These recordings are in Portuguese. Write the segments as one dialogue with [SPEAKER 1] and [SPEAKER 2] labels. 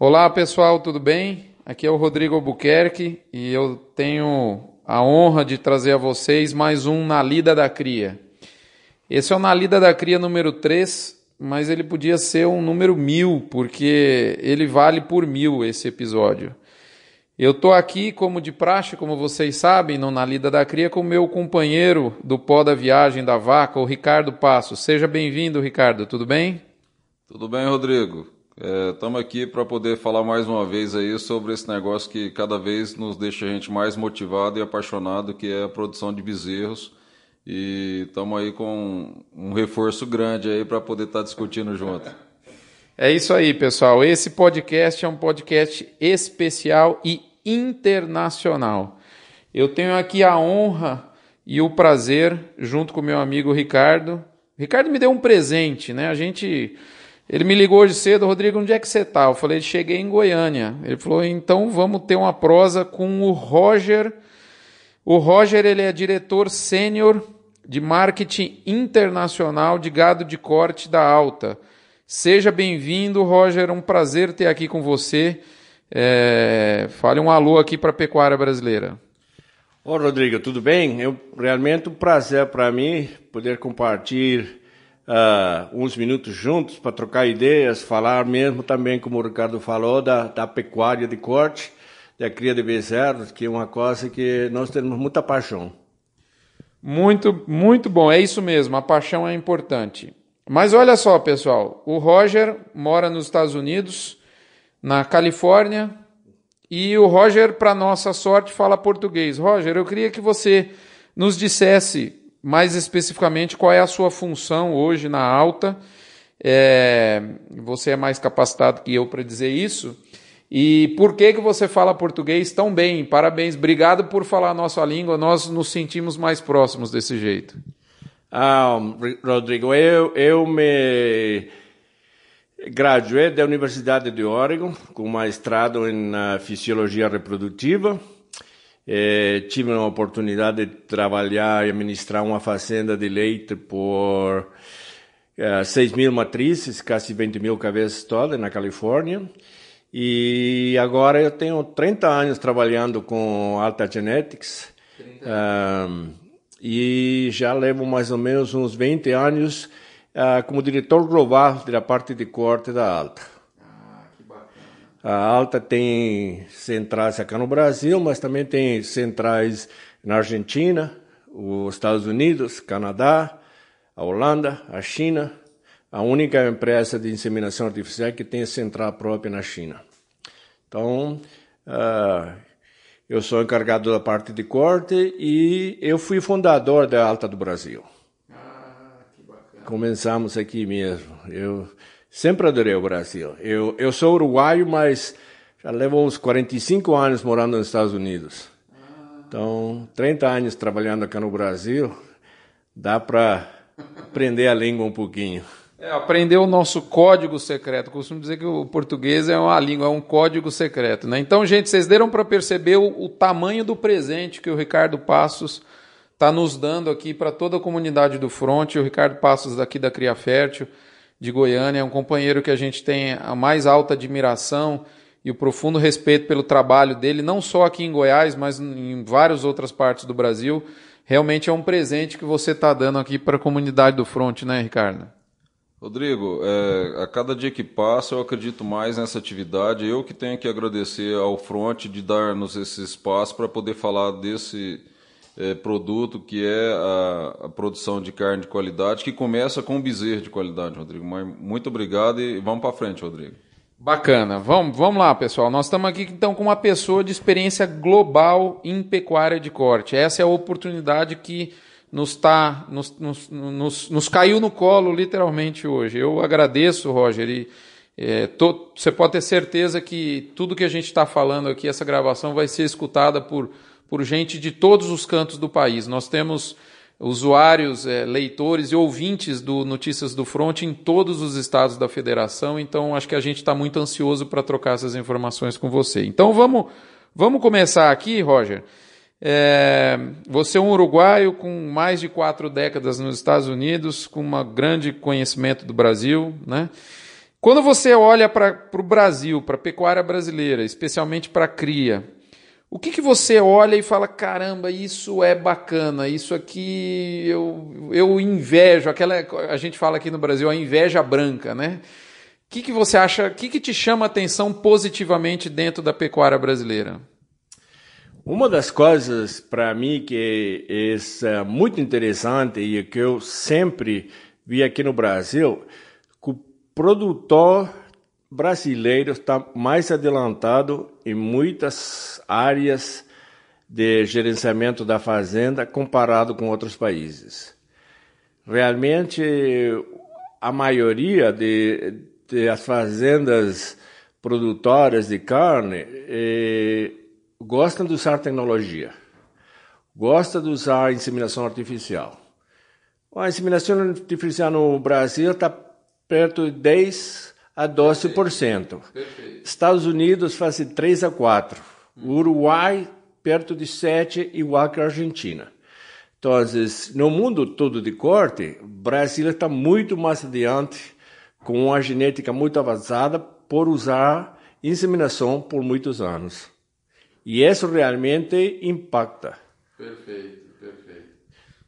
[SPEAKER 1] Olá pessoal, tudo bem? Aqui é o Rodrigo Albuquerque e eu tenho a honra de trazer a vocês mais um Na Lida da Cria. Esse é o Na Lida da Cria número 3, mas ele podia ser um número mil, porque ele vale por mil esse episódio. Eu estou aqui, como de praxe, como vocês sabem, no Na Lida da Cria, com o meu companheiro do pó da viagem da vaca, o Ricardo Passos. Seja bem-vindo, Ricardo, tudo bem?
[SPEAKER 2] Tudo bem, Rodrigo. Estamos é, aqui para poder falar mais uma vez aí sobre esse negócio que cada vez nos deixa a gente mais motivado e apaixonado, que é a produção de bezerros e estamos aí com um reforço grande aí para poder estar tá discutindo junto.
[SPEAKER 1] É isso aí, pessoal. Esse podcast é um podcast especial e internacional. Eu tenho aqui a honra e o prazer, junto com meu amigo Ricardo. Ricardo me deu um presente, né? A gente. Ele me ligou hoje cedo, Rodrigo, onde é que você está? Eu falei, cheguei em Goiânia. Ele falou, então vamos ter uma prosa com o Roger. O Roger, ele é diretor sênior de marketing internacional de gado de corte da Alta. Seja bem-vindo, Roger. Um prazer ter aqui com você. É... Fale um alô aqui para a pecuária brasileira.
[SPEAKER 3] Ô, Rodrigo, tudo bem? É realmente um prazer para mim poder compartilhar uh, uns minutos juntos para trocar ideias, falar mesmo também, como o Ricardo falou, da, da pecuária de corte, da cria de bezerros, que é uma coisa que nós temos muita paixão.
[SPEAKER 1] Muito, muito bom, é isso mesmo, a paixão é importante. Mas olha só, pessoal, o Roger mora nos Estados Unidos, na Califórnia, e o Roger, para nossa sorte, fala português. Roger, eu queria que você nos dissesse mais especificamente qual é a sua função hoje na Alta. É, você é mais capacitado que eu para dizer isso. E por que, que você fala português tão bem? Parabéns, obrigado por falar a nossa língua, nós nos sentimos mais próximos desse jeito.
[SPEAKER 3] Ah, Rodrigo, eu, eu me graduei da Universidade de Oregon com mestrado em uh, Fisiologia Reprodutiva. Eh, tive uma oportunidade de trabalhar e administrar uma fazenda de leite por uh, 6 mil matrizes, quase 20 mil cabeças todas na Califórnia. E agora eu tenho 30 anos trabalhando com Alta Genetics. Um, e já levo mais ou menos uns 20 anos uh, como diretor global da parte de corte da Alta. A Alta tem centrais aqui no Brasil, mas também tem centrais na Argentina, os Estados Unidos, Canadá, a Holanda, a China, a única empresa de inseminação artificial que tem central própria na China. Então, uh, eu sou encarregado da parte de corte e eu fui fundador da Alta do Brasil.
[SPEAKER 1] Ah, que bacana.
[SPEAKER 3] Começamos aqui mesmo. Eu sempre adorei o Brasil. Eu, eu sou uruguaio, mas já levo uns 45 anos morando nos Estados Unidos. Então, 30 anos trabalhando aqui no Brasil, dá para aprender a língua um pouquinho.
[SPEAKER 1] É, aprender o nosso código secreto. Costumo dizer que o português é uma língua, é um código secreto. Né? Então, gente, vocês deram para perceber o, o, tamanho do presente que o Ricardo Passos está nos dando aqui para toda a comunidade do Fronte. O Ricardo Passos, daqui da Cria Fértil, de Goiânia, é um companheiro que a gente tem a mais alta admiração e o profundo respeito pelo trabalho dele, não só aqui em Goiás, mas em várias outras partes do Brasil. Realmente é um presente que você está dando aqui para a comunidade do Fronte, né, Ricardo?
[SPEAKER 2] Rodrigo, é, a cada dia que passa eu acredito mais nessa atividade. Eu que tenho que agradecer ao Front de dar-nos esse espaço para poder falar desse é, produto que é a, a, produção de carne de qualidade, que começa com bezerro de qualidade, Rodrigo. Mas muito obrigado e vamos para frente, Rodrigo.
[SPEAKER 1] Bacana. Vamos, vamos lá, pessoal. Nós estamos aqui então com uma pessoa de experiência global em pecuária de corte. Essa é a oportunidade que nos, tá, nos, nos, nos, nos caiu no colo literalmente hoje. Eu agradeço, Roger, e é, tô, você pode ter certeza que tudo que a gente está falando aqui, essa gravação, vai ser escutada por, por gente de todos os cantos do país. Nós temos usuários, é, leitores e ouvintes do Notícias do Front em todos os estados da federação, então acho que a gente está muito ansioso para trocar essas informações com você. Então vamos, vamos começar aqui, Roger. É, você é um uruguaio com mais de quatro décadas nos Estados Unidos, com um grande conhecimento do Brasil, né? Quando você olha para o Brasil, para a pecuária brasileira, especialmente para a cria, o que, que você olha e fala, caramba, isso é bacana, isso aqui eu, eu invejo, aquela a gente fala aqui no Brasil, a inveja branca, né? O que, que você acha, o que, que te chama a atenção positivamente dentro da pecuária brasileira?
[SPEAKER 3] Uma das coisas para mim que é muito interessante e que eu sempre vi aqui no Brasil, que o produtor brasileiro está mais adiantado em muitas áreas de gerenciamento da fazenda comparado com outros países. Realmente, a maioria de, de as fazendas produtoras de carne eh, gostam de usar tecnologia, gostam de usar inseminação artificial. A inseminação artificial no Brasil está perto de 10 a 12%. Perfeito. Estados Unidos faz 3 a 4. Hum. Uruguai perto de 7, igual que a Argentina. Então, no mundo todo de corte, o Brasil está muito mais adiante, com uma genética muito avançada, por usar inseminação por muitos anos. E isso realmente impacta.
[SPEAKER 1] Perfeito, perfeito.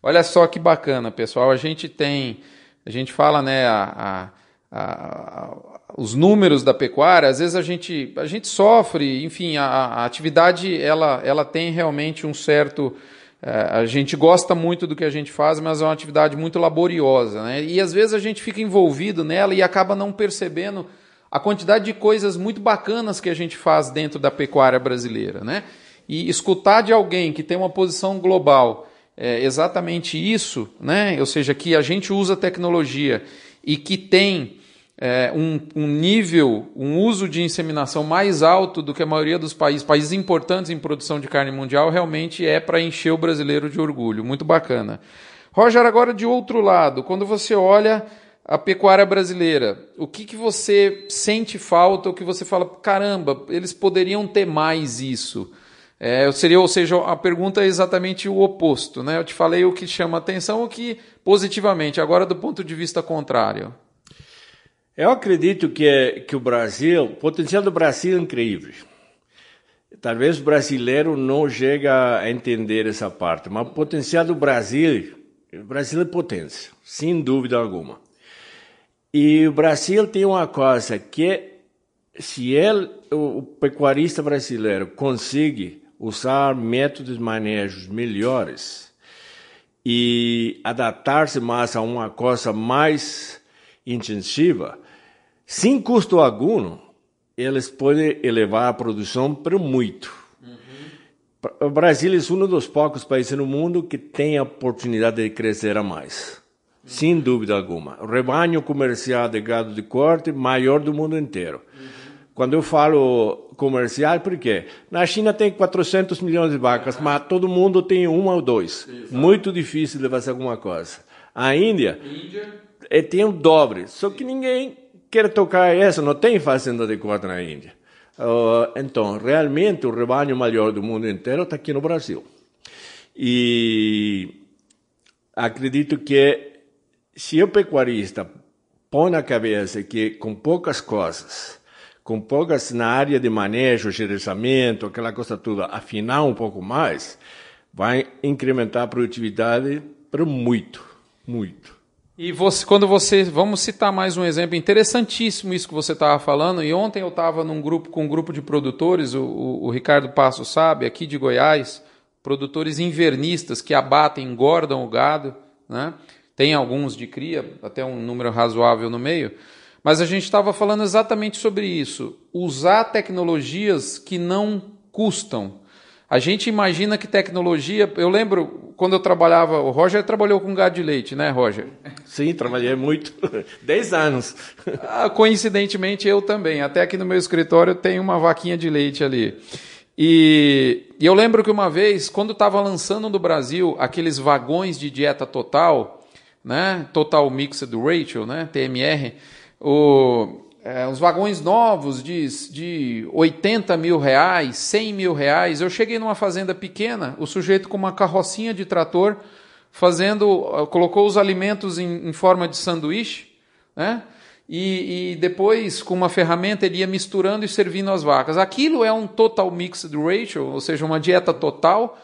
[SPEAKER 1] Olha só que bacana, pessoal. A gente tem, a gente fala, né, a, a, a, os números da pecuária. Às vezes a gente, a gente sofre, enfim, a, atividade ela, ela tem realmente um certo é, a gente gosta muito do que a gente faz, mas é uma atividade muito laboriosa, né? E às vezes a gente fica envolvido nela e acaba não percebendo a quantidade de coisas muito bacanas que a gente faz dentro da pecuária brasileira, né? E escutar de alguém que tem uma posição global é exatamente isso, né? Ou seja, que a gente usa tecnologia e que tem é, um, um, nível, um uso de inseminação mais alto do que a maioria dos países, países importantes em produção de carne mundial, realmente é para encher o brasileiro de orgulho. Muito bacana. Roger, agora de outro lado, quando você olha a pecuária brasileira, o que, que você sente falta, o que você fala, caramba, eles poderiam ter mais isso? É, seria, ou seja, a pergunta é exatamente o oposto. Né? Eu te falei o que chama atenção, o que positivamente, agora do ponto de vista contrário.
[SPEAKER 3] Eu acredito que, que o Brasil, o potencial do Brasil é incrível. Talvez o brasileiro não chega a entender essa parte, mas o potencial do Brasil, o Brasil é potência, sem dúvida alguma. E o Brasil tem uma coisa que se ele, o pecuarista brasileiro consegue usar métodos de manejo melhores e adaptar-se mais a uma coisa mais intensiva, sem custo algum, eles podem elevar a produção para muito. Uhum. O Brasil é um dos poucos países no mundo que tem a oportunidade de crescer a mais sem dúvida alguma. O rebanho comercial de gado de corte maior do mundo inteiro. Uhum. Quando eu falo comercial, por quê? Na China tem 400 milhões de vacas, uhum. mas todo mundo tem uma ou dois. Exato. Muito difícil de fazer alguma coisa. A Índia, Índia? É, tem o dobre, só que ninguém quer tocar isso, não tem fazenda de corte na Índia. Uh, então, realmente, o rebanho maior do mundo inteiro está aqui no Brasil. E acredito que se o pecuarista põe na cabeça que com poucas coisas, com poucas na área de manejo, gerenciamento, aquela coisa toda, afinar um pouco mais, vai incrementar a produtividade para muito, muito.
[SPEAKER 1] E você, quando você, vamos citar mais um exemplo interessantíssimo isso que você estava falando. E ontem eu estava num grupo com um grupo de produtores, o, o, o Ricardo Passo sabe, aqui de Goiás, produtores invernistas que abatem, engordam o gado, né? Tem alguns de cria, até um número razoável no meio. Mas a gente estava falando exatamente sobre isso. Usar tecnologias que não custam. A gente imagina que tecnologia. Eu lembro quando eu trabalhava. O Roger trabalhou com gado de leite, né, Roger?
[SPEAKER 3] Sim, trabalhei muito. Dez anos.
[SPEAKER 1] Ah, coincidentemente, eu também. Até aqui no meu escritório tem uma vaquinha de leite ali. E, e eu lembro que uma vez, quando estava lançando no Brasil aqueles vagões de dieta total né? Total Mixed Ratio, né? TMR, o, é, os vagões novos de, de 80 mil reais, 100 mil reais. Eu cheguei numa fazenda pequena, o sujeito com uma carrocinha de trator fazendo, colocou os alimentos em, em forma de sanduíche, né? e, e, depois, com uma ferramenta, ele ia misturando e servindo as vacas. Aquilo é um total mixed ratio, ou seja, uma dieta total.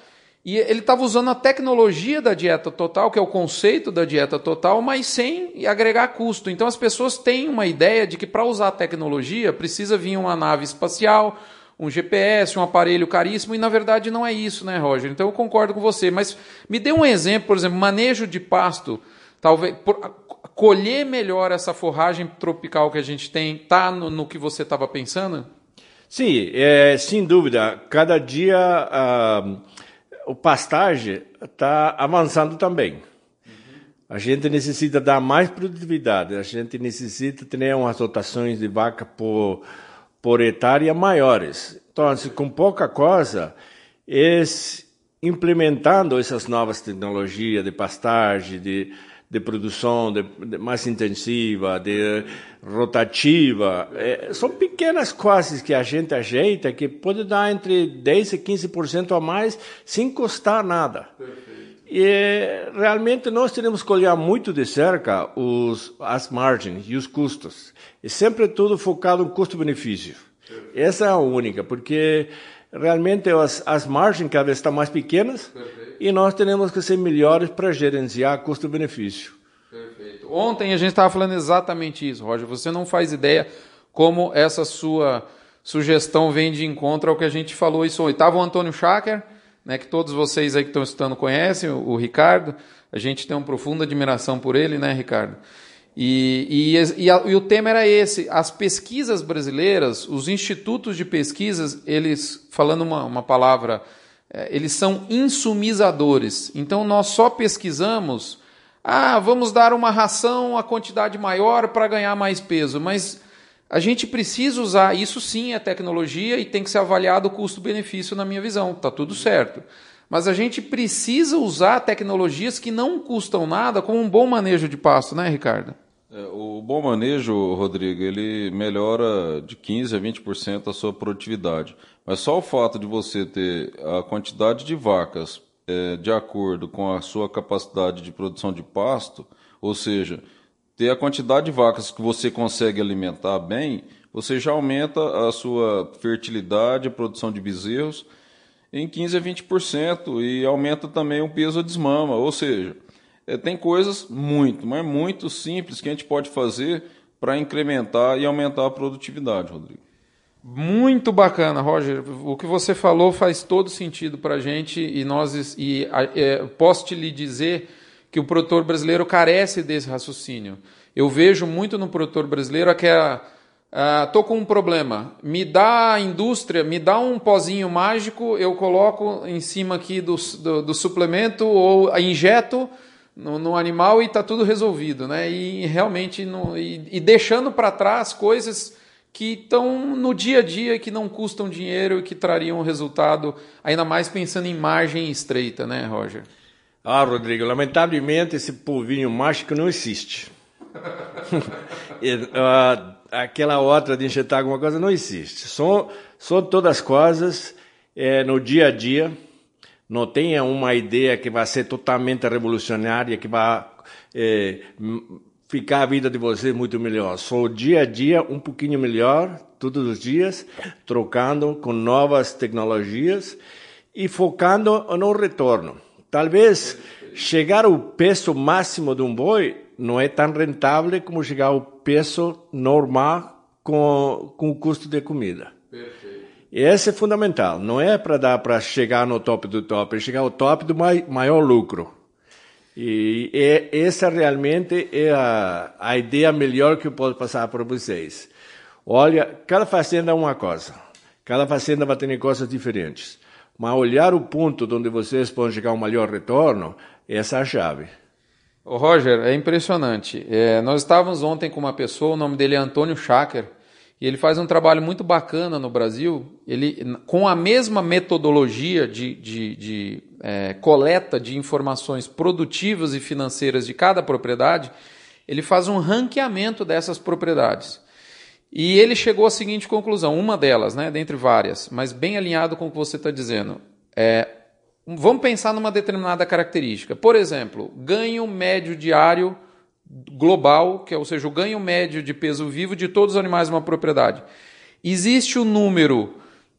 [SPEAKER 1] E ele estava usando a tecnologia da dieta total, que é o conceito da dieta total, mas sem agregar custo. Então as pessoas têm uma ideia de que para usar a tecnologia precisa vir uma nave espacial, um GPS, um aparelho caríssimo, e na verdade não é isso, né, Roger? Então eu concordo com você. Mas me dê um exemplo, por exemplo, manejo de pasto. Talvez. Por, colher melhor essa forragem tropical que a gente tem, tá no, no que você estava pensando?
[SPEAKER 3] Sim, é, sem dúvida. Cada dia uh, o pastagem está avançando também. Uhum. A gente necessita dar mais produtividade, a gente necessita ter umas dotações de vaca por, por hectare maiores. Então, assim, com pouca coisa, es, implementando essas novas tecnologias de pastagem, de de produção de, de mais intensiva, de rotativa. É, são pequenas coisas que a gente ajeita que pode dar entre 10% e 15% a mais sem custar nada. Perfeito. E realmente nós temos que olhar muito de cerca os, as margens e os custos. E sempre tudo focado no custo-benefício. Essa é a única, porque realmente as, as margens cada vez estão mais pequenas Perfeito. e nós temos que ser melhores para gerenciar custo-benefício.
[SPEAKER 1] Perfeito. Ontem a gente estava falando exatamente isso, Roger. Você não faz ideia como essa sua sugestão vem de encontro ao que a gente falou isso ontem. Estava o Antônio Schacker, né, que todos vocês aí que estão estudando conhecem, o, o Ricardo. A gente tem uma profunda admiração por ele, né, Ricardo? E, e, e, a, e, o tema era esse: as pesquisas brasileiras, os institutos de pesquisas, eles, falando uma, uma palavra, é, eles são insumizadores. Então nós só pesquisamos, ah, vamos dar uma ração a quantidade maior para ganhar mais peso, mas a gente precisa usar, isso sim é tecnologia e tem que ser avaliado o custo-benefício na minha visão, tá tudo certo. Mas a gente precisa usar tecnologias que não custam nada, como um bom manejo de pasto, né, Ricardo?
[SPEAKER 2] É, o bom manejo, Rodrigo, ele melhora de 15% a 20% a sua produtividade. Mas só o fato de você ter a quantidade de vacas é, de acordo com a sua capacidade de produção de pasto, ou seja, ter a quantidade de vacas que você consegue alimentar bem, você já aumenta a sua fertilidade, a produção de bezerros em 15% a 20% e aumenta também o peso de desmama, ou seja, tem coisas muito, mas muito simples que a gente pode fazer para incrementar e aumentar a produtividade, Rodrigo.
[SPEAKER 1] Muito bacana, Roger. O que você falou faz todo sentido para a gente e nós e é, posso te lhe dizer que o produtor brasileiro carece desse raciocínio. Eu vejo muito no produtor brasileiro aquela ah, tô com um problema. Me dá a indústria, me dá um pozinho mágico, eu coloco em cima aqui do, do, do suplemento ou injeto no, no animal e está tudo resolvido, né? E realmente no, e, e deixando para trás coisas que estão no dia a dia, que não custam dinheiro e que trariam resultado, ainda mais pensando em margem estreita, né, Roger?
[SPEAKER 3] Ah, Rodrigo, lamentavelmente esse polvinho mágico não existe. uh, aquela outra de injetar alguma coisa não existe. São, são todas coisas é, no dia a dia não tenha uma ideia que vai ser totalmente revolucionária, que vai é, ficar a vida de vocês muito melhor. Só dia a dia um pouquinho melhor, todos os dias, trocando com novas tecnologias e focando no retorno. Talvez chegar ao peso máximo de um boi não é tão rentável como chegar ao peso normal com, com o custo de comida. Perfeito. Esse é fundamental. Não é para dar para chegar no top do top, é chegar ao top do maior lucro. E é, essa realmente é a, a ideia melhor que eu posso passar para vocês. Olha, cada fazenda é uma coisa. Cada fazenda vai ter coisas diferentes. Mas olhar o ponto onde vocês podem chegar ao maior retorno, essa é a chave.
[SPEAKER 1] Roger, é impressionante. É, nós estávamos ontem com uma pessoa, o nome dele é Antônio Schacker, e ele faz um trabalho muito bacana no Brasil. Ele, com a mesma metodologia de, de, de é, coleta de informações produtivas e financeiras de cada propriedade, ele faz um ranqueamento dessas propriedades. E ele chegou à seguinte conclusão, uma delas, né, dentre várias, mas bem alinhado com o que você está dizendo. É, vamos pensar numa determinada característica. Por exemplo, ganho médio diário global, que é, ou seja, o ganho médio de peso vivo de todos os animais de uma propriedade. Existe o número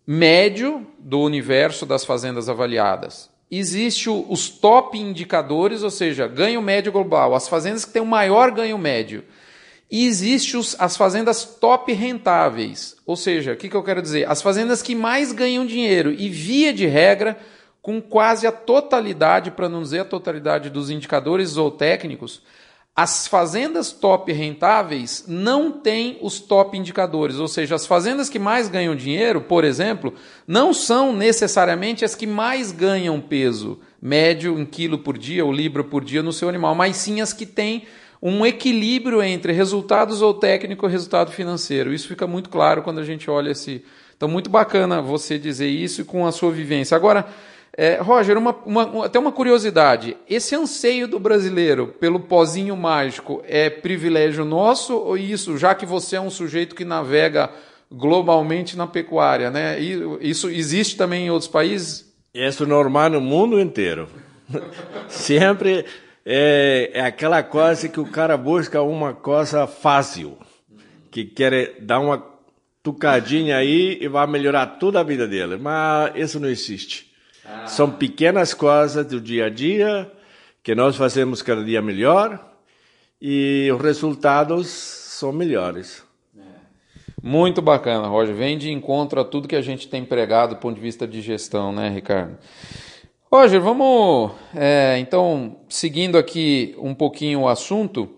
[SPEAKER 1] médio do universo das fazendas avaliadas. Existe o, os top indicadores, ou seja, ganho médio global, as fazendas que têm o maior ganho médio. E existe os, as fazendas top rentáveis, ou seja, o que, que eu quero dizer? As fazendas que mais ganham dinheiro e, via de regra, com quase a totalidade, para não dizer a totalidade dos indicadores ou técnicos, as fazendas top rentáveis não têm os top indicadores, ou seja, as fazendas que mais ganham dinheiro, por exemplo, não são necessariamente as que mais ganham peso médio em quilo por dia ou libra por dia no seu animal, mas sim as que têm um equilíbrio entre resultados ou técnico e resultado financeiro. Isso fica muito claro quando a gente olha esse. Então, muito bacana você dizer isso com a sua vivência. Agora, é, Roger, uma, uma, até uma curiosidade: esse anseio do brasileiro pelo pozinho mágico é privilégio nosso ou isso, já que você é um sujeito que navega globalmente na pecuária, né? Isso existe também em outros países?
[SPEAKER 3] Isso é normal no mundo inteiro. Sempre é, é aquela coisa que o cara busca uma coisa fácil, que quer dar uma tucadinha aí e vai melhorar toda a vida dele. Mas isso não existe. Ah. São pequenas coisas do dia a dia que nós fazemos cada dia melhor e os resultados são melhores. É.
[SPEAKER 1] Muito bacana, Roger. Vem de encontro a tudo que a gente tem pregado do ponto de vista de gestão, né, Ricardo? Roger, vamos é, então, seguindo aqui um pouquinho o assunto,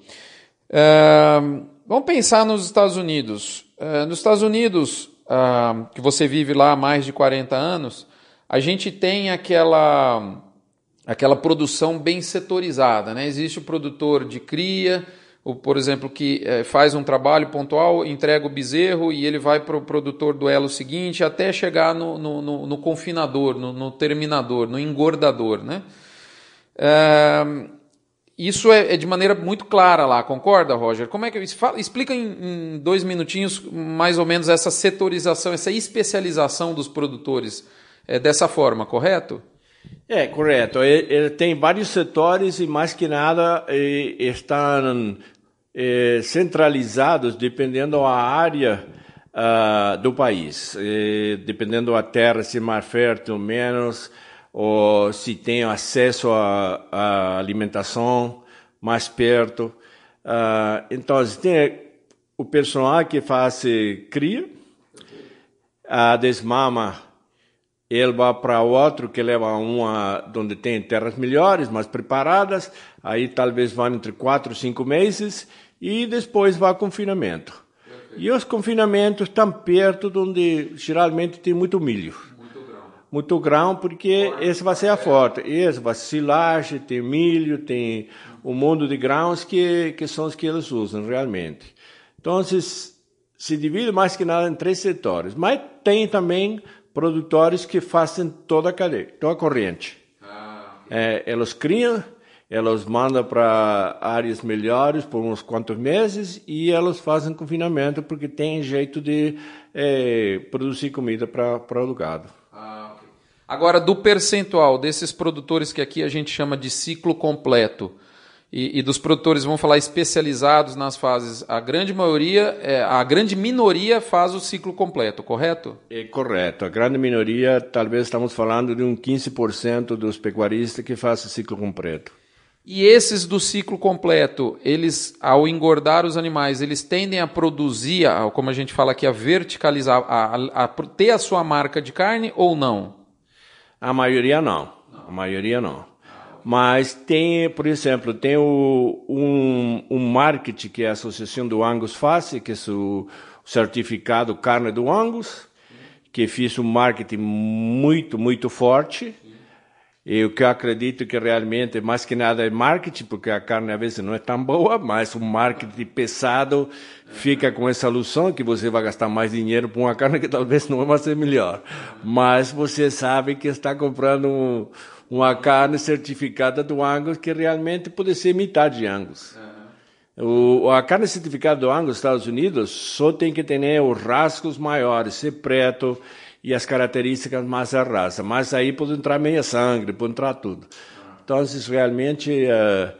[SPEAKER 1] é, vamos pensar nos Estados Unidos. É, nos Estados Unidos, ah, que você vive lá há mais de 40 anos, a gente tem aquela aquela produção bem setorizada, né? Existe o produtor de cria, o, por exemplo, que é, faz um trabalho pontual, entrega o bezerro e ele vai para o produtor do elo seguinte até chegar no, no, no, no confinador, no, no, terminador, no engordador, né? É, isso é, é, de maneira muito clara lá, concorda, Roger? Como é que fala, explica em, em dois minutinhos mais ou menos essa setorização, essa especialização dos produtores é, dessa forma, correto?
[SPEAKER 3] É, correto. Ele, ele, tem vários setores e, mais que nada, estão é, centralizados dependendo da área uh, do país. dependendo da terra, se é mais fértil ou menos, ou se tem acesso à, alimentação mais perto. Uh, então, tem o personal que faz cria, a desmama ele vai para outro que leva uma onde tem terras melhores, mais preparadas, aí talvez vá entre quatro, cinco meses e depois vai confinamento. Perfeito. E os confinamentos estão perto de onde geralmente tem muito milho. Muito grão. Muito grão, porque esse vai ser a forte. Esse vai ser silagem, tem milho, tem um mundo de grãos que, que são os que eles usam realmente. Então, se divide mais que nada em três setores. Mas tem também produtores que fazem toda a cadeia, toda a corrente. Ah, é, eles criam, eles mandam para áreas melhores por uns quantos meses e eles fazem confinamento porque tem jeito de é, produzir comida para o gado.
[SPEAKER 1] Ah, okay. Agora, do percentual desses produtores que aqui a gente chama de ciclo completo, e, e, dos produtores, vamos falar especializados nas fases, a grande maioria, é, a grande minoria faz o ciclo completo, correto?
[SPEAKER 3] É correto. A grande minoria, talvez estamos falando de um 15% dos pecuaristas que faz o ciclo completo.
[SPEAKER 1] E esses do ciclo completo, eles, ao engordar os animais, eles tendem a produzir, como a gente fala aqui, a verticalizar, a, a, a ter a sua marca de carne ou não?
[SPEAKER 3] A maioria não. não. A maioria não. Mas tem, por exemplo, tem o, um, um marketing que a Associação do Angus faz, que é o certificado carne do Angus, que fez um marketing muito, muito forte. E o que eu acredito que realmente, mais que nada, é marketing, porque a carne às vezes não é tão boa, mas um marketing pesado fica com essa ilusão que você vai gastar mais dinheiro por uma carne que talvez não vai ser melhor. Mas você sabe que está comprando um, uma carne certificada do Angus que realmente pode ser metade de Angus. Uhum. O, a carne certificada do Angus nos Estados Unidos só tem que ter os rasgos maiores, ser preto e as características mais da raça. Mas aí pode entrar meia sangue, pode entrar tudo. Então, realmente, uh,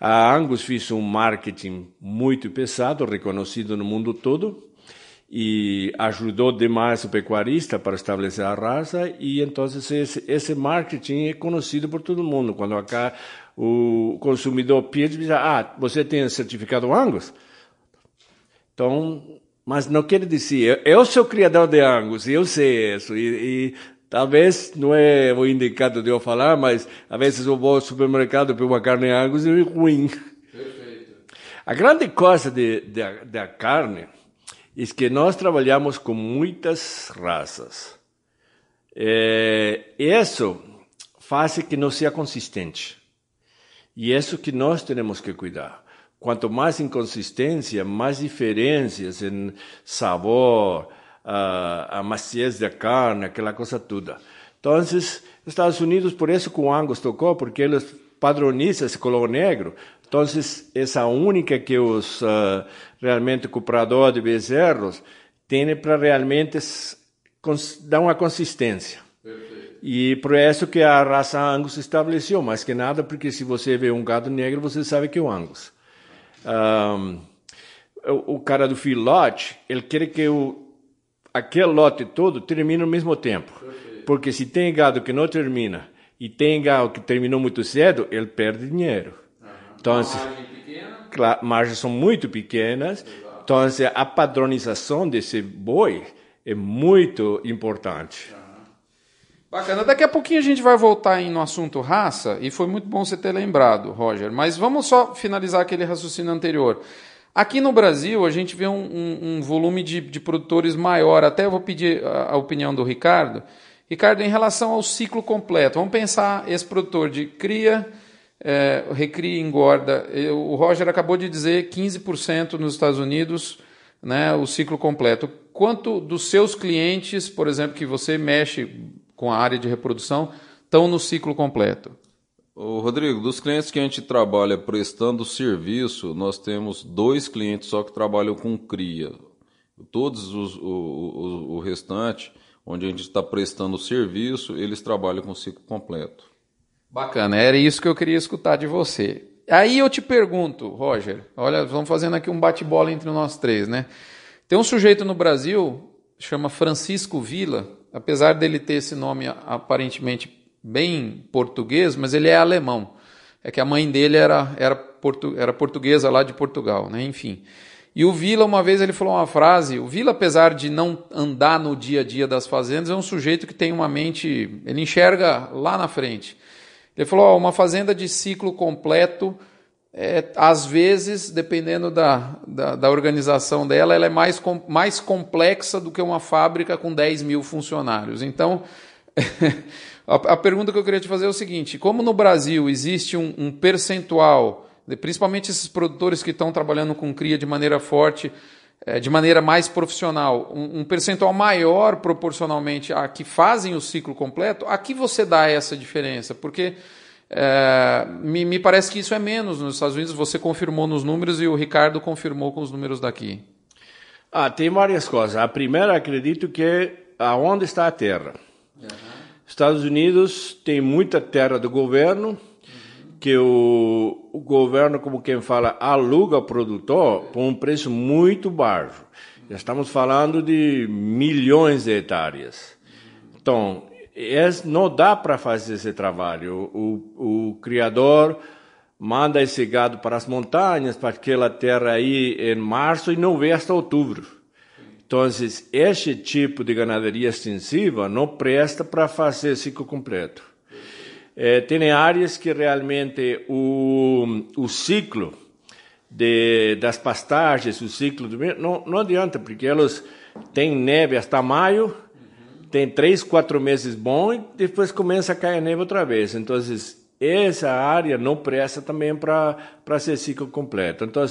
[SPEAKER 3] A Angus fez um marketing muito pesado, reconhecido no mundo todo, e ajudou demais o pecuarista para estabelecer a raça, e então esse, esse marketing é conhecido por todo mundo. Quando acá o consumidor pede, diz, ah, você tem certificado Angus? Então, mas não quer dizer, eu, sou criador de Angus, eu sei isso, e, e talvez não é o indicado de eu falar, mas às vezes eu vou ao supermercado para uma carne Angus e é ruim. Perfeito. A grande coisa da carne é que nós trabalhamos com muitas raças. É, isso faz que não seja consistente. E isso que nós temos que cuidar. Quanto mais inconsistência, mais diferenças em sabor, a, a maciez da carne, aquela coisa toda. Então, os Estados Unidos, por isso que o Angus tocou, porque eles padronizam esse color negro. Então, essa única que os uh, realmente compradores de bezerros têm para realmente dar uma consistência. Perfeito. E por isso que a raça Angus estabeleceu, mais que nada, porque se você vê um gado negro, você sabe que é o Angus. Um, o, o, cara do filote, ele quer que o, aquele lote todo termine ao mesmo tempo. Perfeito. Porque se tem gado que não termina e tem gado que terminou muito cedo, ele perde dinheiro. Então, margem pequena? margens são muito pequenas. Exato. Então, a padronização desse boi é muito importante.
[SPEAKER 1] Bacana. Daqui a pouquinho a gente vai voltar no assunto raça, e foi muito bom você ter lembrado, Roger. Mas vamos só finalizar aquele raciocínio anterior. Aqui no Brasil, a gente vê um, um, um volume de, de, produtores maior. Até eu vou pedir a, a, opinião do Ricardo. Ricardo, em relação ao ciclo completo, vamos pensar esse produtor de cria, é, recria e engorda. o Roger acabou de dizer 15% nos Estados Unidos, né, o ciclo completo. Quanto dos seus clientes, por exemplo, que você mexe com a área de reprodução estão no ciclo completo?
[SPEAKER 2] Ô, Rodrigo, dos clientes que a gente trabalha prestando serviço, nós temos dois clientes só que trabalham com cria. Todos os, o, o, o restante, onde a gente está prestando serviço, eles trabalham com ciclo completo.
[SPEAKER 1] Bacana, era isso que eu queria escutar de você. Aí eu te pergunto, Roger, olha, vamos fazendo aqui um bate-bola entre nós três, né? Tem um sujeito no Brasil, chama Francisco Vila, apesar dele ter esse nome aparentemente bem português, mas ele é alemão. É que a mãe dele era, era, portu, era portuguesa lá de Portugal, né? enfim. E o Vila, uma vez, ele falou uma frase. O Vila, apesar de não andar no dia a dia das fazendas, é um sujeito que tem uma mente. Ele enxerga lá na frente. Ele falou: uma fazenda de ciclo completo é, às vezes, dependendo da, da, da, organização dela, ela é mais, com, mais complexa do que uma fábrica com 10 mil funcionários. Então, a, a, pergunta que eu queria te fazer é o seguinte: como no Brasil existe um, um percentual, principalmente esses produtores que estão trabalhando com cria de maneira forte, de maneira mais profissional, um, um percentual maior proporcionalmente a que fazem o ciclo completo, a que você dá essa diferença? Porque é, me, me, parece que isso é menos nos Estados Unidos. Você confirmou nos números e o Ricardo confirmou com os números daqui.
[SPEAKER 3] Ah, tem várias coisas. A primeira, acredito que é aonde está a terra. Uhum. Estados Unidos tem muita terra do governo. Que o, o, governo, como quem fala, aluga o produtor por um preço muito baixo. Já estamos falando de milhões de hectares. Então, é, não dá para fazer esse trabalho. O, o, criador manda esse gado para as montanhas, para aquela terra aí em março e não vê hasta outubro. Então, este tipo de ganaderia extensiva não presta para fazer ciclo completo. É, tem áreas que realmente o, o ciclo de, das pastagens, o ciclo do não, não adianta, porque elas têm neve até maio, tem três, quatro meses bom e depois começa a cair neve outra vez. Então, essa área não presta também para ser ciclo completo. Então,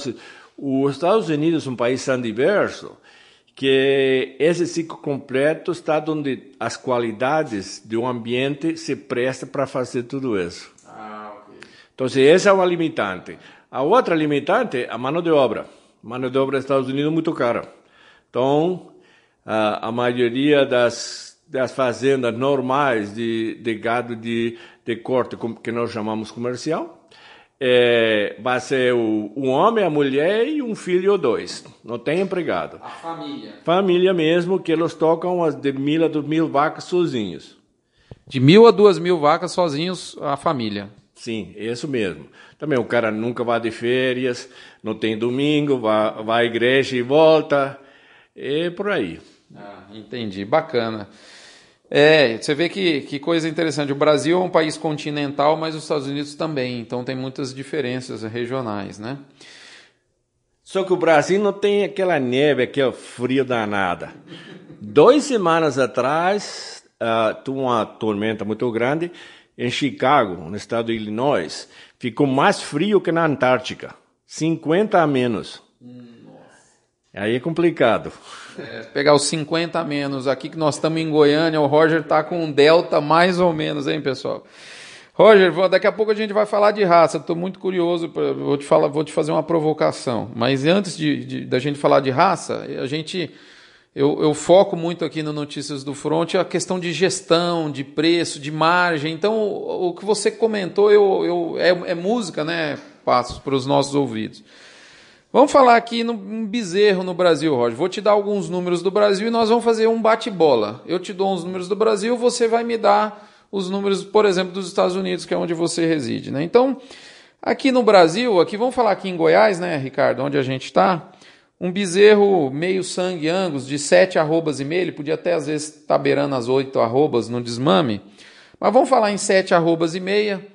[SPEAKER 3] os Estados Unidos é um país tão diverso que esse ciclo completo está onde as qualidades do ambiente se presta para fazer tudo isso. Ah, okay. Então, esse é uma limitante. A outra limitante é a mão de obra. A mão de obra dos Estados Unidos é muito cara. Então, a, a maioria das das fazendas normais de, de gado de, de corte, que nós chamamos comercial, é, vai ser o, o homem, a mulher e um filho ou dois. Não tem empregado.
[SPEAKER 1] A família.
[SPEAKER 3] Família mesmo, que eles tocam as de mil a duas mil vacas sozinhos.
[SPEAKER 1] De mil a duas mil vacas sozinhos, a família.
[SPEAKER 3] Sim, isso mesmo. Também o cara nunca vai de férias, não tem domingo, vai, vai à igreja e volta, e por aí.
[SPEAKER 1] Ah, entendi, bacana. É, você vê que, que coisa interessante. O Brasil é um país continental, mas os Estados Unidos também, então tem muitas diferenças regionais, né?
[SPEAKER 3] Só que o Brasil não tem aquela neve, aquele frio danado. Dois semanas atrás, uh, uma tormenta muito grande em Chicago, no estado de Illinois. Ficou mais frio que na Antártica. 50 a menos. Aí é complicado.
[SPEAKER 1] É, pegar os 50 a menos aqui que nós estamos em Goiânia, o Roger está com um delta mais ou menos, hein, pessoal? Roger, daqui a pouco a gente vai falar de raça. Estou muito curioso, vou te falar, vou te fazer uma provocação. Mas antes de, de da gente falar de raça, a gente eu, eu, foco muito aqui no Notícias do Front a questão de gestão, de preço, de margem. Então, o, o que você comentou eu, eu, é, é música, né? Passos para os nossos ouvidos. Vamos falar aqui num bezerro no Brasil, Roger. Vou te dar alguns números do Brasil e nós vamos fazer um bate-bola. Eu te dou uns números do Brasil, você vai me dar os números, por exemplo, dos Estados Unidos, que é onde você reside. Né? Então, aqui no Brasil, aqui vamos falar aqui em Goiás, né, Ricardo, onde a gente está. Um bezerro meio sangue angus de sete arrobas e meio, ele podia até às vezes estar tá beirando as oito arrobas no desmame. Mas vamos falar em sete arrobas e meia.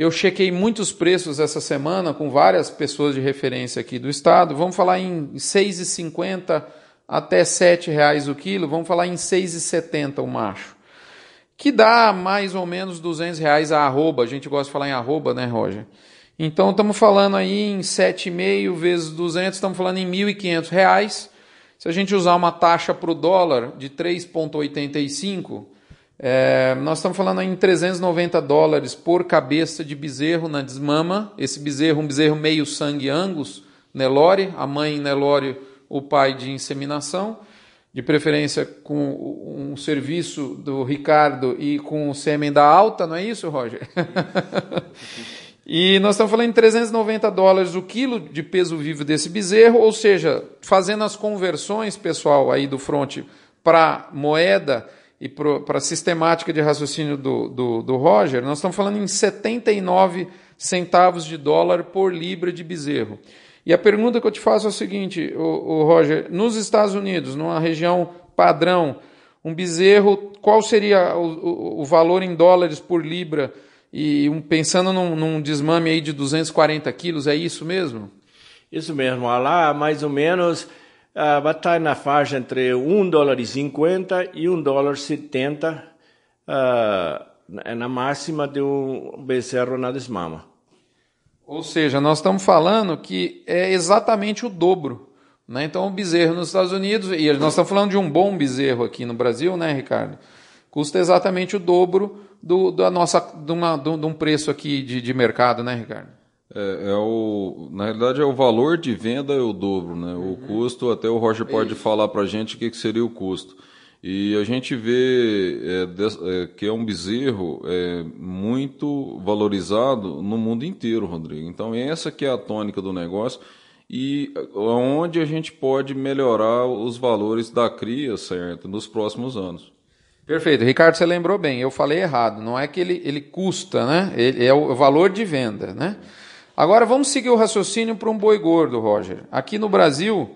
[SPEAKER 1] Eu chequei muitos preços essa semana com várias pessoas de referência aqui do estado. Vamos falar em R$ 6,50 até R$ 7,00 o quilo. Vamos falar em R$ 6,70 o macho. Que dá mais ou menos 200 reais a arroba. A gente gosta de falar em arroba, né, Roger? Então estamos falando aí em 7,5 vezes 200, estamos falando em R$ 1.500. Se a gente usar uma taxa para o dólar de 3,85, é, nós estamos falando em 390 dólares por cabeça de bezerro na desmama. Esse bezerro, um bezerro meio sangue Angus, Nelore, a mãe Nelore, o pai de inseminação, de preferência com um serviço do Ricardo e com o sêmen da alta, não é isso, Roger? e nós estamos falando em 390 dólares o quilo de peso vivo desse bezerro, ou seja, fazendo as conversões, pessoal, aí do front para moeda e para a sistemática de raciocínio do, do, do, Roger, nós estamos falando em 79 centavos de dólar por libra de bezerro. E a pergunta que eu te faço é o seguinte, o, o Roger, nos Estados Unidos, numa região padrão, um bezerro, qual seria o, o, o valor em dólares por libra? E um, pensando num, num, desmame aí de 240 quilos, é isso mesmo?
[SPEAKER 3] Isso mesmo, lá mais ou menos uh, vai estar na faixa entre 1 dólar e 50 e 1 dólar 70 uh, na máxima de um becerro na desmama.
[SPEAKER 1] Ou seja, nós estamos falando que é exatamente o dobro. Né? Então, o bezerro nos Estados Unidos, e nós estamos falando de um bom bezerro aqui no Brasil, né, Ricardo? Custa exatamente o dobro do, da nossa, de, uma, de um preço aqui de, de mercado, né, Ricardo?
[SPEAKER 2] É, é, o, na realidade, é o valor de venda é o dobro, né? O uhum. custo, até o Roger pode Isso. falar para a gente o que, que, seria o custo. E a gente vê é, é, que é um bezerro é, muito valorizado no mundo inteiro, Rodrigo. Então, essa que é a tônica do negócio e onde a gente pode melhorar os valores da cria, certo, nos próximos anos.
[SPEAKER 1] Perfeito. Ricardo, você lembrou bem, eu falei errado. Não é que ele, ele custa, né? Ele, é o valor de venda, né? Agora vamos seguir o raciocínio para um boi gordo, Roger. Aqui no Brasil,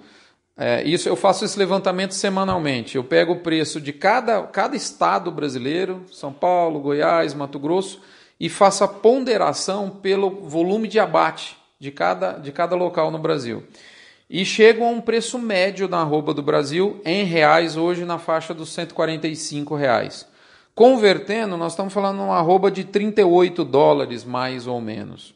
[SPEAKER 1] é, isso eu faço esse levantamento semanalmente. Eu pego o preço de cada, cada estado brasileiro, São Paulo, Goiás, Mato Grosso, e faço a ponderação pelo volume de abate de cada, de cada local no Brasil. E chego a um preço médio na arroba do Brasil em reais hoje na faixa dos 145 reais. Convertendo, nós estamos falando uma arroba de 38 dólares mais ou menos.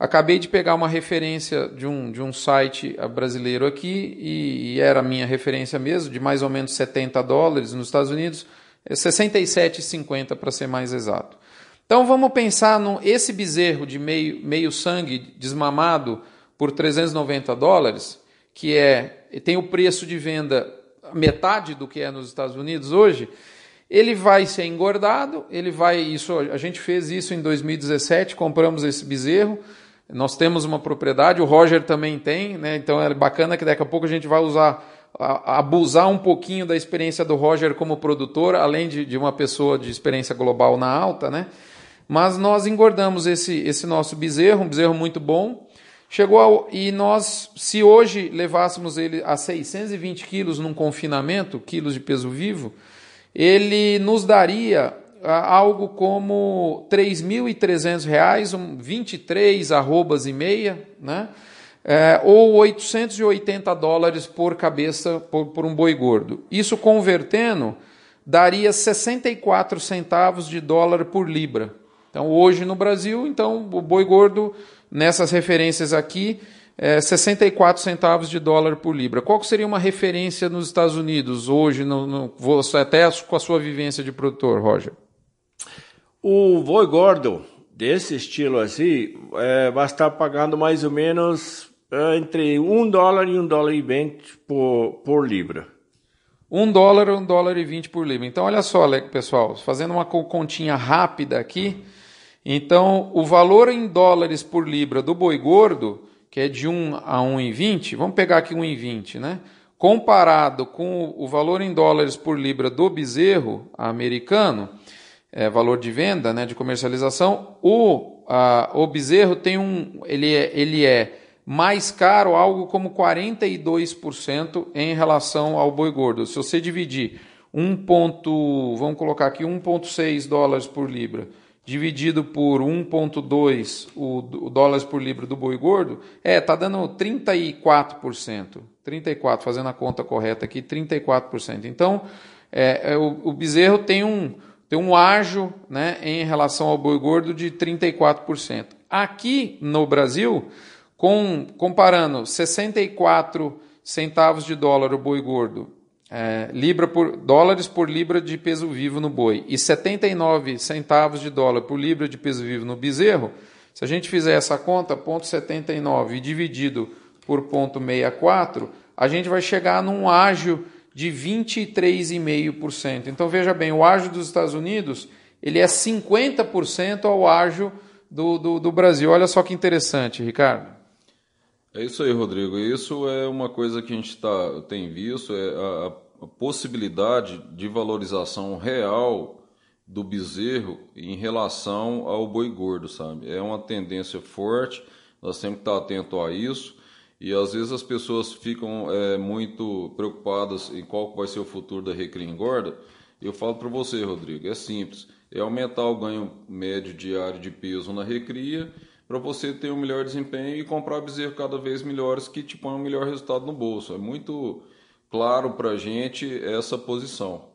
[SPEAKER 1] Acabei de pegar uma referência de um, de um site brasileiro aqui, e, e era a minha referência mesmo, de mais ou menos 70 dólares nos Estados Unidos, é 67,50 para ser mais exato. Então vamos pensar no esse bezerro de meio, meio sangue desmamado por 390 dólares, que é tem o preço de venda metade do que é nos Estados Unidos hoje, ele vai ser engordado, ele vai isso a gente fez isso em 2017, compramos esse bezerro, Nós temos uma propriedade, o Roger também tem, né? Então é bacana que daqui a pouco a gente vai usar, abusar um pouquinho da experiência do Roger como produtor, além de, de uma pessoa de experiência global na alta, né? Mas nós engordamos esse, esse nosso bezerro, um bezerro muito bom. Chegou ao, e nós, se hoje levássemos ele a 620 quilos num confinamento, quilos de peso vivo, ele nos daria algo como R$ 3.300, um 23 arrobas e meia, né? É, ou 880 dólares por cabeça por, por, um boi gordo. Isso convertendo daria 64 centavos de dólar por libra. Então hoje no Brasil, então o boi gordo nessas referências aqui é 64 centavos de dólar por libra. Qual seria uma referência nos Estados Unidos hoje, no, no, até com a sua vivência de produtor, Roger?
[SPEAKER 3] O boi gordo desse estilo assim é, vai estar pagando mais ou menos é, entre um dólar e um dólar e vinte por, por libra.
[SPEAKER 1] Um dólar, um dólar e vinte por libra. Então, olha só, pessoal, fazendo uma continha rápida aqui. Então, o valor em dólares por libra do boi gordo, que é de 1 a 1,20, vamos pegar aqui 1,20, né? Comparado com o valor em dólares por libra do bezerro americano, é, valor de venda, né, de comercialização, o, a, o bezerro tem um, ele é, ele é mais caro, algo como 42% em relação ao boi gordo. Se você dividir 1 ponto, vamos colocar aqui 1.6 dólares por libra, dividido por 1.2 o, o dólares por libra do boi gordo, é, tá dando 34%. 34, fazendo a conta correta aqui, 34%. Então, é, é o, o bezerro tem um tem um ágio né, em relação ao boi gordo de 34%. Aqui no Brasil, com, comparando 64 centavos de dólar o boi gordo, é, libra por, dólares por libra de peso vivo no boi e 79 centavos de dólar por libra de peso vivo no bezerro, se a gente fizer essa conta, ponto 79 dividido por ponto 64, a gente vai chegar num ágio de 23,5%. Então veja bem, o ágio dos Estados Unidos ele é 50% ao ágio do, do, do, Brasil. Olha só que interessante, Ricardo.
[SPEAKER 2] É isso aí, Rodrigo. Isso é uma coisa que a gente tá, tem visto, é a, a possibilidade de valorização real do bezerro em relação ao boi gordo, sabe? É uma tendência forte, nós temos que estar atento a isso. E às vezes as pessoas ficam é, muito preocupadas em qual vai ser o futuro da recria engorda. Eu falo para você, Rodrigo, é simples. É aumentar o ganho médio diário de peso na recria para você ter um melhor desempenho e comprar bezerros cada vez melhores que te põem um melhor resultado no bolso. É muito claro para a gente essa posição.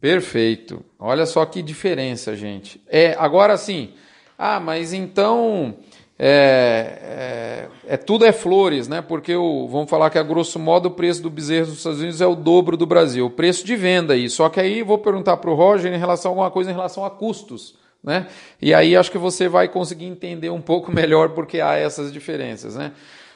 [SPEAKER 1] Perfeito. Olha só que diferença, gente. É agora sim. Ah, mas então é, é, é, tudo é flores, né? Porque o, vamos falar que a grosso modo o preço do bezerro dos Estados Unidos é o dobro do Brasil, o preço de venda aí. Só que aí vou perguntar para o Roger em relação a alguma coisa em relação a custos, né? E aí acho que você vai conseguir entender um pouco melhor porque há essas diferenças, né?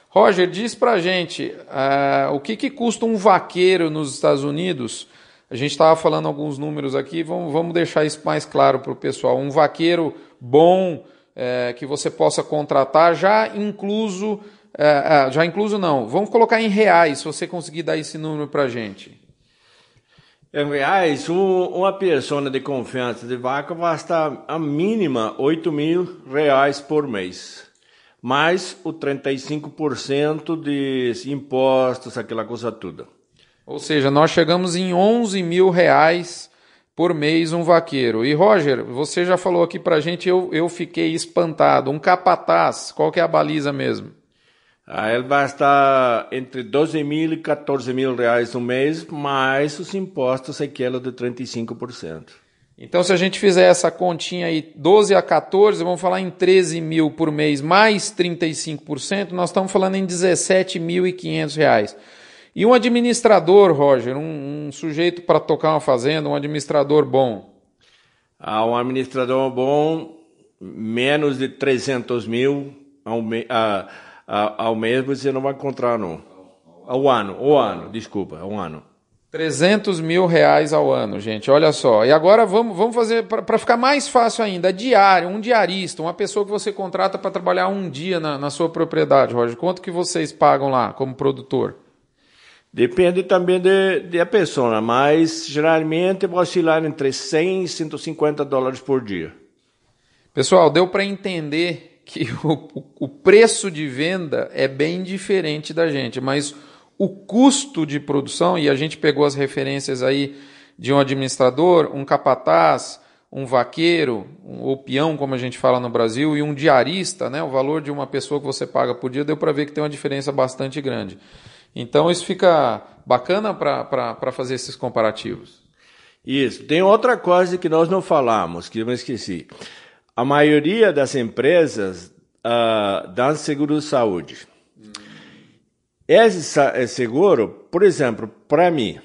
[SPEAKER 1] Roger, diz para gente uh, o que, que custa um vaqueiro nos Estados Unidos. A gente estava falando alguns números aqui, vamos, vamos deixar isso mais claro para o pessoal. Um vaqueiro bom é, que você possa contratar, já incluso, é, é, já incluso não, vamos colocar em reais, se você conseguir dar esse número para a gente.
[SPEAKER 3] Em reais, um, uma pessoa de confiança de vaca vai estar a mínima 8 mil reais por mês, mais o 35% de impostos, aquela coisa toda.
[SPEAKER 1] Ou seja, nós chegamos em 11 mil reais por mês um vaqueiro. E Roger, você já falou aqui para gente, eu, eu fiquei espantado. Um capataz, qual que é a baliza mesmo?
[SPEAKER 3] Ah, ele vai estar entre 12 mil e 14 mil reais no mês, mais os impostos aquela de 35%.
[SPEAKER 1] Então, se a gente fizer essa continha aí, 12 a 14, vamos falar em 13 mil por mês, mais 35%, nós estamos falando em 17.500 reais. E um administrador, Roger, um, um sujeito para tocar uma fazenda, um administrador bom?
[SPEAKER 3] Ah, um administrador bom, menos de 300 mil ao, me, a, a, ao mês você não vai encontrar, não. Ao ano, ao ano, desculpa, ao ano.
[SPEAKER 1] 300 mil reais ao ano, gente. Olha só. E agora vamos, vamos fazer, para ficar mais fácil ainda, diário, um diarista, uma pessoa que você contrata para trabalhar um dia na, na sua propriedade, Roger. Quanto que vocês pagam lá como produtor?
[SPEAKER 3] Depende também de, de a pessoa, mas geralmente oscilar entre 100 e 150 dólares por dia.
[SPEAKER 1] Pessoal, deu para entender que o, o preço de venda é bem diferente da gente, mas o custo de produção, e a gente pegou as referências aí de um administrador, um capataz, um vaqueiro, um, ou peão, como a gente fala no Brasil, e um diarista, né? o valor de uma pessoa que você paga por dia, deu para ver que tem uma diferença bastante grande. Então isso fica bacana para fazer esses comparativos.
[SPEAKER 3] Isso. Tem outra coisa que nós não falamos, que eu me esqueci. A maioria das empresas uh, dão seguro de saúde. Esse seguro, por exemplo, para mim,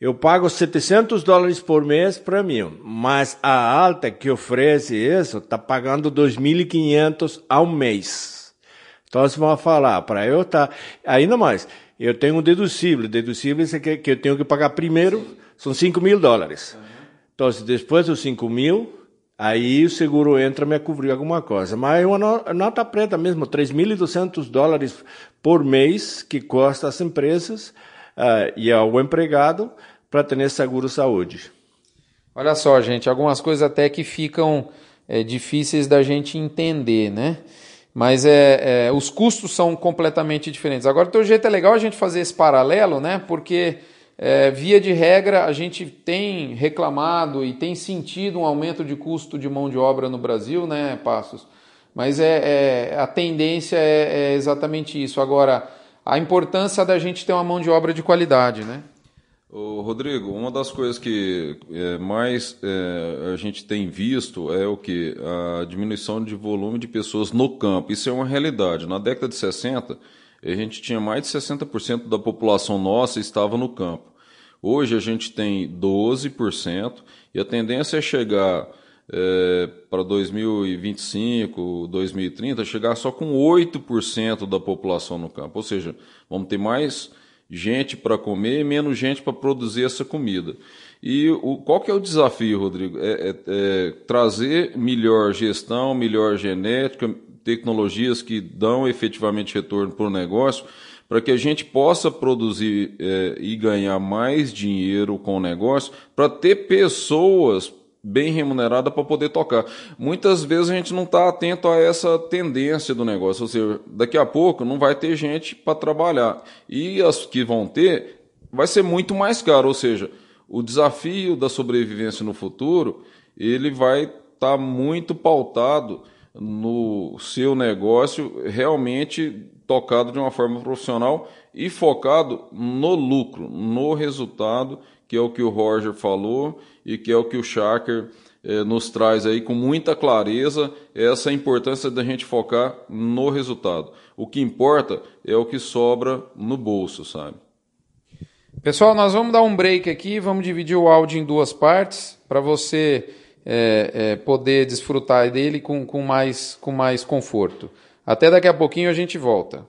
[SPEAKER 3] eu pago 700 dólares por mês para mim, mas a alta que oferece isso está pagando 2.500 ao mês. Então você vai falar, para eu tá ainda mais, eu tenho um deduzível, deduzível é que, eu tenho que pagar primeiro, são 5 mil dólares. Uhum. Então, depois dos 5 mil, Aí o seguro entra me cobrir alguma coisa. Mas é uma nota preta mesmo, 3.200 dólares por mês que custa às empresas uh, e ao empregado para ter seguro saúde.
[SPEAKER 1] Olha só, gente, algumas coisas até que ficam é, difíceis da gente entender, né? Mas é, é, os custos são completamente diferentes. Agora, do jeito é legal a gente fazer esse paralelo, né? Porque é, via de regra, a gente tem reclamado e tem sentido um aumento de custo de mão de obra no Brasil, né, Passos? Mas é, é a tendência é, é, exatamente isso. Agora, a importância da gente ter uma mão de obra de qualidade, né?
[SPEAKER 2] Ô, Rodrigo, uma das coisas que é, mais é, a gente tem visto é o que? A diminuição de volume de pessoas no campo. Isso é uma realidade. Na década de 60, a gente tinha mais de 60% da população nossa estava no campo. Hoje a gente tem 12% e a tendência é chegar é, para 2025, 2030, chegar só com 8% da população no campo. Ou seja, vamos ter mais gente para comer e menos gente para produzir essa comida. E o, qual que é o desafio, Rodrigo? É, é, é trazer melhor gestão, melhor genética, tecnologias que dão efetivamente retorno para o negócio, para que a gente possa produzir é, e ganhar mais dinheiro com o negócio, para ter pessoas bem remuneradas para poder tocar. Muitas vezes a gente não está atento a essa tendência do negócio, ou seja, daqui a pouco não vai ter gente para trabalhar e as que vão ter vai ser muito mais caro, ou seja, o desafio da sobrevivência no futuro ele vai estar tá muito pautado no seu negócio realmente tocado de uma forma profissional e focado no lucro, no resultado, que é o que o Roger falou e que é o que o Shaker eh, nos traz aí com muita clareza essa importância da gente focar no resultado. O que importa é o que sobra no bolso, sabe?
[SPEAKER 1] Pessoal, nós vamos dar um break aqui, vamos dividir o áudio em duas partes para você é, é, poder desfrutar dele com, com, mais, com mais conforto. Até daqui a pouquinho a gente volta.